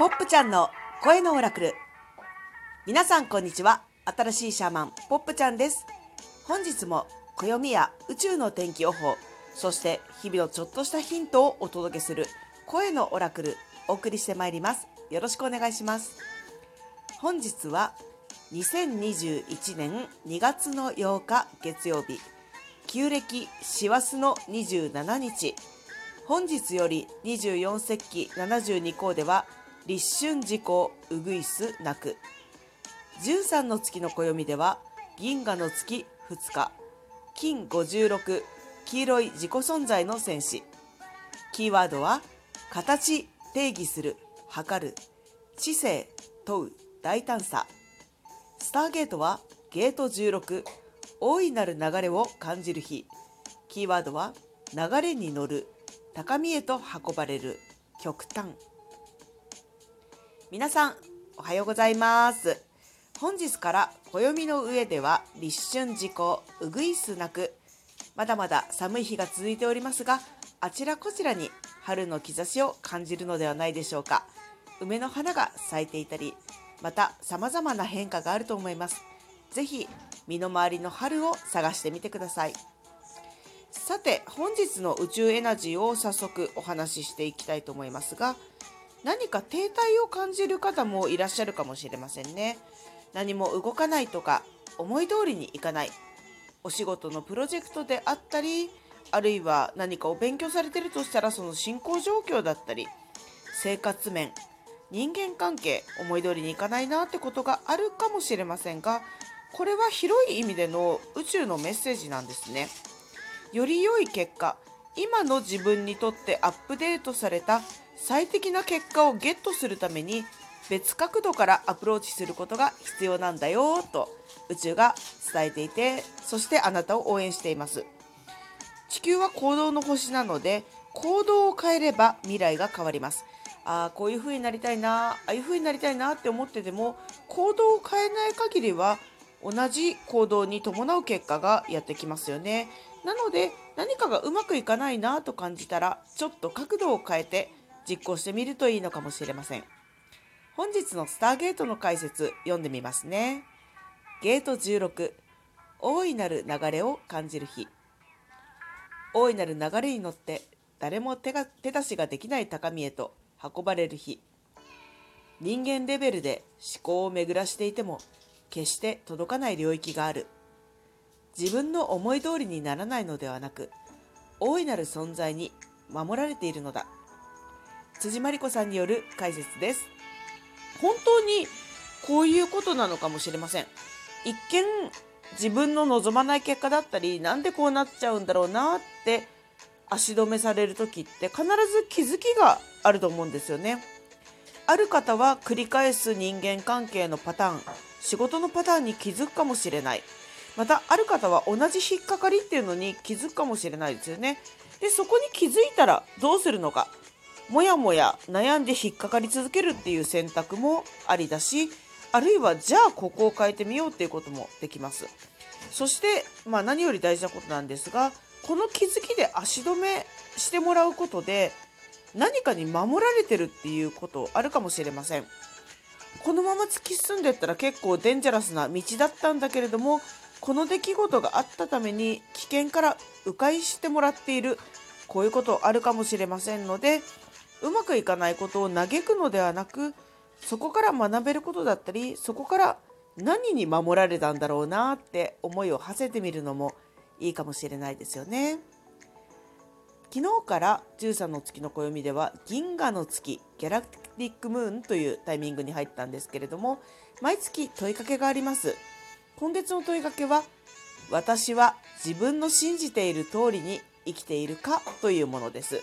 ポップちゃんの声のオラクル。皆さんこんにちは。新しいシャーマン、ポップちゃんです。本日も暦や宇宙の天気予報、そして日々のちょっとしたヒントをお届けする声のオラクル、お送りしてまいります。よろしくお願いします。本日は2021年2月の8日月曜日、旧暦師走の27日、本日より24節気72項では立春時効うぐいすなく。13の月の暦では銀河の月2日金56黄色い自己存在の戦士。キーワードは形定義する測る。知性問う大胆さ。スターゲートはゲート16大いなる流れを感じる日。キーワードは流れに乗る高みへと運ばれる極端。皆さんおはようございます。本日から暦の上では立春時効うぐいすなくまだまだ寒い日が続いておりますがあちらこちらに春の兆しを感じるのではないでしょうか。梅の花が咲いていたりまた様々な変化があると思います。ぜひ身の回りの春を探してみてください。さて本日の宇宙エナジーを早速お話ししていきたいと思いますが何か停滞を感じる方もいらっしゃるかもしれませんね何も動かないとか思い通りにいかないお仕事のプロジェクトであったりあるいは何かを勉強されてるとしたらその進行状況だったり生活面人間関係思い通りにいかないなってことがあるかもしれませんがこれは広い意味での宇宙のメッセージなんですね。より良い結果今の自分にとってアップデートされた最適な結果をゲットするために別角度からアプローチすることが必要なんだよと宇宙が伝えていてそしてあなたを応援しています。地球は行動の星なので行動を変えれば未来が変わります。ああこういう風になりたいなああいう風になりたいなって思ってても行動を変えない限りは同じ行動に伴う結果がやってきますよね。なので何かがうまくいかないなと感じたらちょっと角度を変えて実行してみるといいのかもしれません。本日のスターゲートの解説読んでみますね。ゲート16大いなる流れを感じる日。大いなる流れに乗って誰も手が手出しができない高みへと運ばれる日。人間レベルで思考を巡らしていても決して届かない領域がある。自分の思い通りにならないのではなく大いなる存在に守られているのだ。辻真理子さんによる解説です。本当にこういうことなのかもしれません。一見自分の望まない結果だったりなんでこうなっちゃうんだろうなって足止めされる時って必ず気づきがあると思うんですよね。ある方は繰り返す人間関係のパターン仕事のパターンに気づくかもしれない。またある方は同じ引っかかりっていうのに気づくかもしれないですよね。でそこに気づいたらどうするのか。もやもや悩んで引っかかり続けるっていう選択もありだしあるいはじゃあここを変えてみようっていうこともできます。そして、まあ、何より大事なことなんですがこの気づきで足止めしてもらうことで何かに守られてるっていうことあるかもしれません。このまま突き進んでったら結構デンジャラスな道だったんだけれどもこの出来事があったために危険から迂回してもらっているこういうことあるかもしれませんのでうまくいかないことを嘆くのではなくそこから学べることだったりそこから何に守られたんだろうなって思いを馳せてみるのもいいかもしれないですよね。昨日から13の月の暦では銀河の月ギャラクティックムーンというタイミングに入ったんですけれども毎月問いかけがあります今月の問いかけは私は自分の信じている通りに生きているかというものです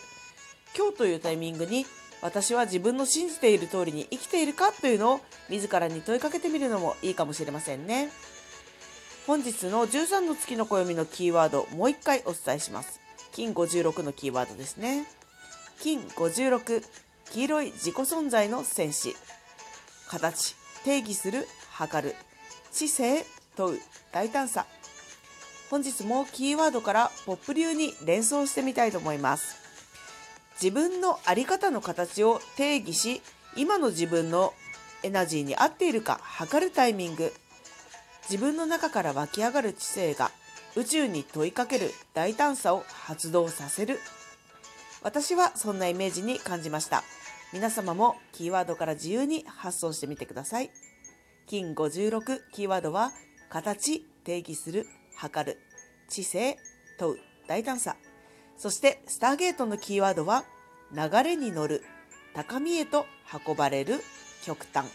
今日というタイミングに私は自分の信じている通りに生きているかというのを自らに問いかけてみるのもいいかもしれませんね。本日の13の月の暦のキーワードもう一回お伝えします。金56のキーワードですね。金56黄色い自己存在の戦士。形定義する測る知性問う大胆さ。本日もキーワードからポップ流に連想してみたいと思います。自分の在り方の形を定義し今の自分のエナジーに合っているか測るタイミング。自分の中から湧き上がる知性が宇宙に問いかける大胆さを発動させる。私はそんなイメージに感じました。皆様もキーワードから自由に発想してみてください。金56キーワードは形定義する測る知性問う大胆さ。そしてスターゲートのキーワードは流れに乗る高みへと運ばれる極端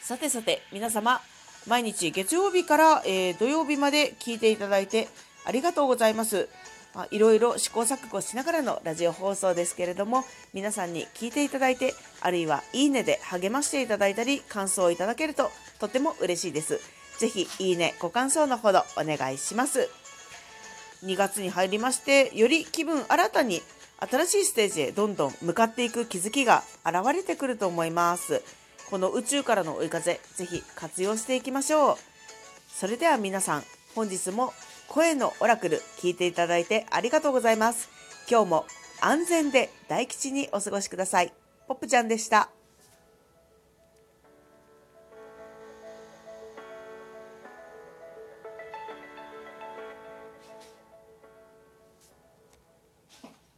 さてさて皆様毎日月曜日から、えー、土曜日まで聞いていただいてありがとうございます。まあ、いろいろ試行錯誤しながらのラジオ放送ですけれども皆さんに聞いていただいてあるいはいいねで励ましていただいたり感想をいただけるととても嬉しいです。ぜひいいねご感想のほどお願いします。2月に入りましてより気分新たに新しいステージへどんどん向かっていく気づきが現れてくると思います。この宇宙からの追い風、ぜひ活用していきましょう。それでは皆さん、本日も声のオラクル聞いていただいてありがとうございます。今日も安全で大吉にお過ごしください。ポップちゃんでした。